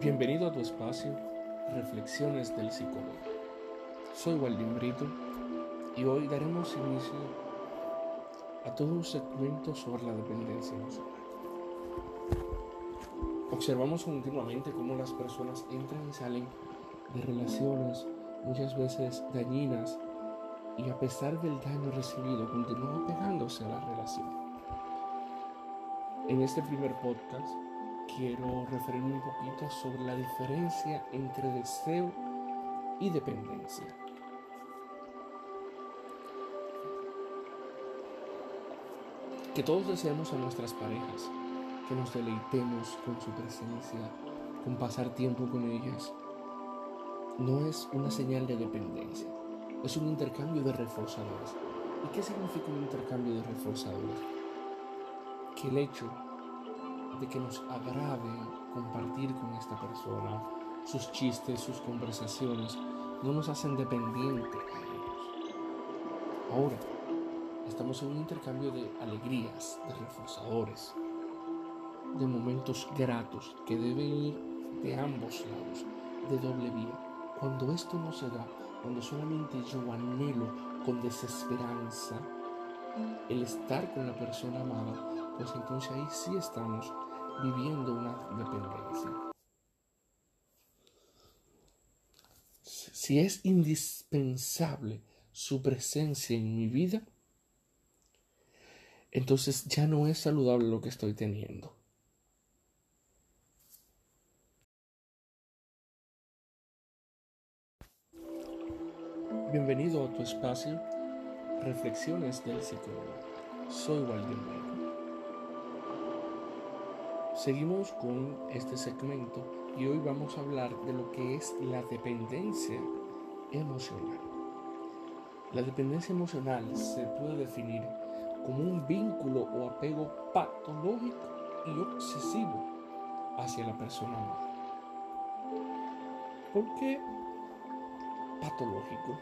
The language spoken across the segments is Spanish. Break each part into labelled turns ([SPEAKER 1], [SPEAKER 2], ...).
[SPEAKER 1] Bienvenido a tu espacio, Reflexiones del Psicólogo. Soy Waldín Brito y hoy daremos inicio a todo un segmento sobre la dependencia emocional. Observamos continuamente cómo las personas entran y salen de relaciones muchas veces dañinas y a pesar del daño recibido continúan pegándose a la relación. En este primer podcast quiero referirme un poquito sobre la diferencia entre deseo y dependencia. Que todos deseemos a nuestras parejas, que nos deleitemos con su presencia, con pasar tiempo con ellas, no es una señal de dependencia, es un intercambio de reforzadores. ¿Y qué significa un intercambio de reforzadores? Que el hecho de que nos agrade compartir con esta persona sus chistes, sus conversaciones, no nos hacen dependientes ellos. Ahora, estamos en un intercambio de alegrías, de reforzadores, de momentos gratos que deben ir de ambos lados, de doble vía. Cuando esto no se da, cuando solamente yo anhelo con desesperanza el estar con la persona amada, pues entonces ahí sí estamos viviendo una dependencia. Si es indispensable su presencia en mi vida, entonces ya no es saludable lo que estoy teniendo. Bienvenido a tu espacio, Reflexiones del Psicólogo. Soy Walden Seguimos con este segmento y hoy vamos a hablar de lo que es la dependencia emocional. La dependencia emocional se puede definir como un vínculo o apego patológico y obsesivo hacia la persona amada. ¿Por qué patológico?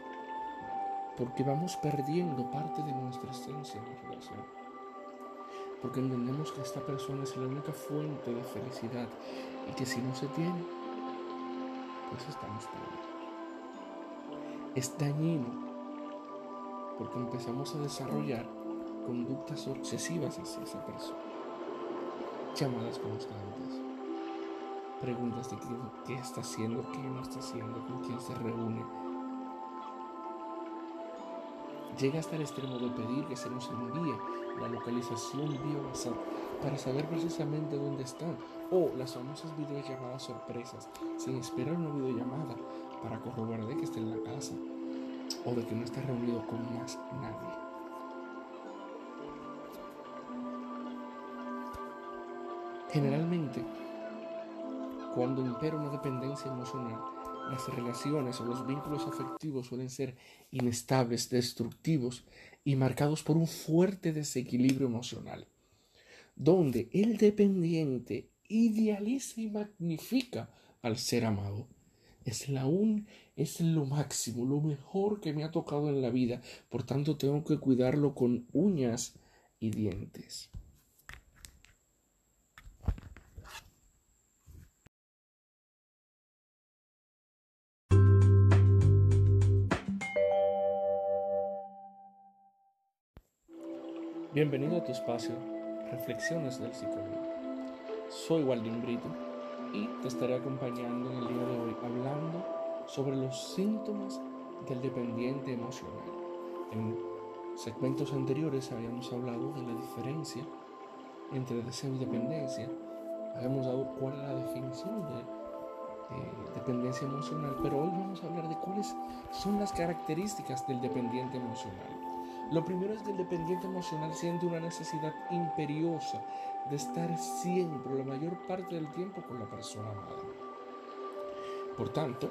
[SPEAKER 1] Porque vamos perdiendo parte de nuestra esencia en la relación porque entendemos que esta persona es la única fuente de felicidad y que si no se tiene, pues estamos perdidos. Es dañino porque empezamos a desarrollar conductas obsesivas hacia esa persona. Llamadas constantes, preguntas de qué, qué está haciendo, qué no está haciendo, con quién se reúne, llega hasta el extremo de pedir que se nos envíe localización vía WhatsApp para saber precisamente dónde están o las famosas videollamadas sorpresas sin esperar una videollamada para corroborar de que esté en la casa o de que no esté reunido con más nadie. Generalmente, cuando impera una dependencia emocional, las relaciones o los vínculos afectivos suelen ser inestables, destructivos y marcados por un fuerte desequilibrio emocional, donde el dependiente idealiza y magnifica al ser amado. Es la un, es lo máximo, lo mejor que me ha tocado en la vida, por tanto tengo que cuidarlo con uñas y dientes. Bienvenido a tu espacio, Reflexiones del Psicólogo. Soy Waldín Brito y te estaré acompañando en el día de hoy hablando sobre los síntomas del dependiente emocional. En segmentos anteriores habíamos hablado de la diferencia entre deseo y dependencia. Habíamos dado cuál es la definición de dependencia emocional, pero hoy vamos a hablar de cuáles son las características del dependiente emocional. Lo primero es que el dependiente emocional siente una necesidad imperiosa de estar siempre, la mayor parte del tiempo, con la persona amada. Por tanto,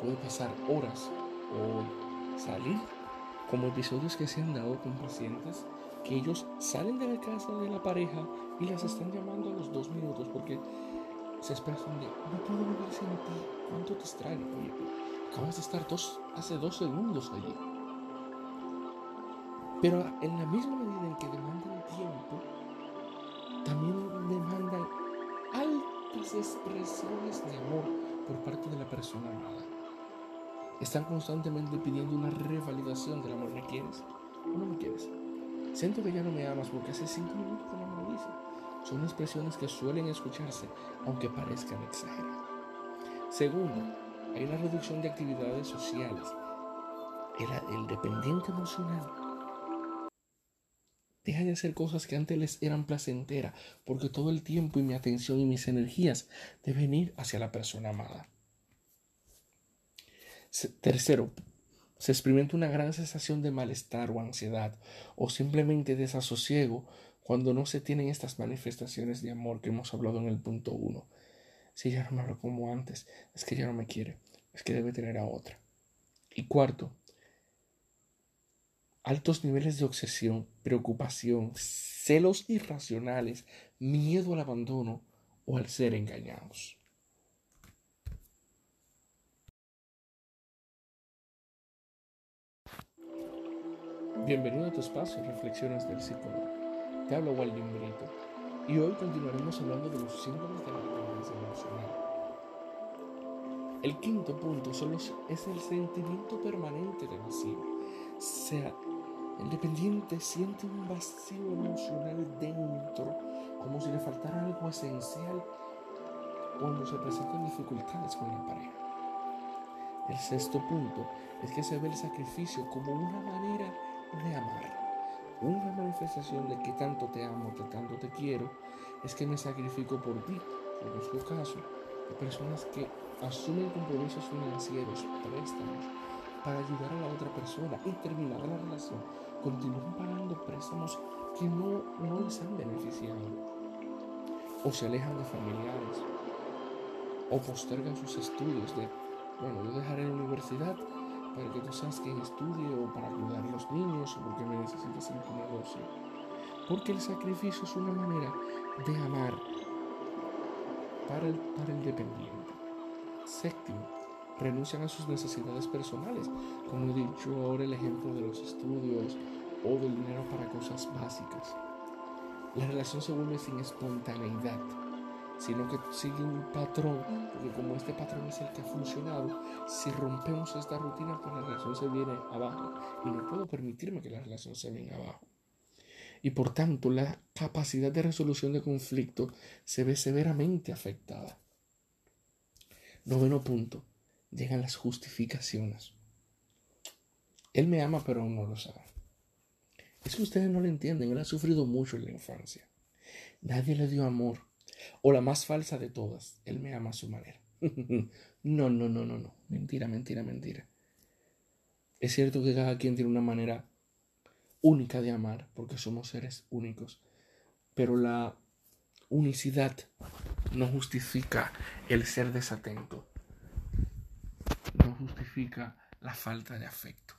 [SPEAKER 1] puede pasar horas o salir, como episodios que se han dado con pacientes, que ellos salen de la casa de la pareja y las están llamando a los dos minutos porque se expresan de, no puedo vivir sin ti, ¿cuánto te extraño? Oye, acabas de estar dos, hace dos segundos allí. Pero en la misma medida en que demandan tiempo, también demandan altas expresiones de amor por parte de la persona amada. Están constantemente pidiendo una revalidación del amor. ¿Me quieres o no me quieres? Siento que ya no me amas porque hace cinco minutos que no me lo dices. Son expresiones que suelen escucharse, aunque parezcan exageradas. Segundo, hay una reducción de actividades sociales. El, el dependiente emocional deja de hacer cosas que antes les eran placenteras, porque todo el tiempo y mi atención y mis energías deben ir hacia la persona amada. Tercero, se experimenta una gran sensación de malestar o ansiedad o simplemente desasosiego cuando no se tienen estas manifestaciones de amor que hemos hablado en el punto 1. Si ya no me hablo como antes, es que ya no me quiere, es que debe tener a otra. Y cuarto, altos niveles de obsesión, preocupación, celos irracionales, miedo al abandono o al ser engañados. Bienvenido a tu espacio, Reflexiones del Psicólogo. Te hablo Walden Brito y hoy continuaremos hablando de los síntomas de la dependencia emocional. El quinto punto solo es el sentimiento permanente de vacío. sea, el dependiente siente un vacío emocional dentro, como si le faltara algo esencial cuando se presentan dificultades con la pareja. El sexto punto es que se ve el sacrificio como una manera de amar. Una manifestación de que tanto te amo, que tanto te quiero, es que me sacrifico por ti. Conozco casos de personas que asumen compromisos financieros, préstamos, para ayudar a la otra persona y terminar la relación. Continúan pagando préstamos que no, no les han beneficiado. O se alejan de familiares. O postergan sus estudios de, bueno, yo dejaré la universidad para que tú seas quien estudie o para ayudar a los niños o porque me necesitas en tu negocio. Porque el sacrificio es una manera de amar para el, para el dependiente. Séptimo, renuncian a sus necesidades personales, como he dicho ahora el ejemplo de los estudios o del dinero para cosas básicas. La relación se vuelve sin espontaneidad sino que sigue un patrón, porque como este patrón es el que ha funcionado, si rompemos esta rutina, pues la relación se viene abajo y no puedo permitirme que la relación se venga abajo. Y por tanto, la capacidad de resolución de conflicto se ve severamente afectada. Noveno punto, llegan las justificaciones. Él me ama, pero aún no lo sabe. Es que ustedes no lo entienden, él ha sufrido mucho en la infancia. Nadie le dio amor o la más falsa de todas, Él me ama a su manera. no, no, no, no, no. Mentira, mentira, mentira. Es cierto que cada quien tiene una manera única de amar, porque somos seres únicos, pero la unicidad no justifica el ser desatento, justifica la falta de afecto.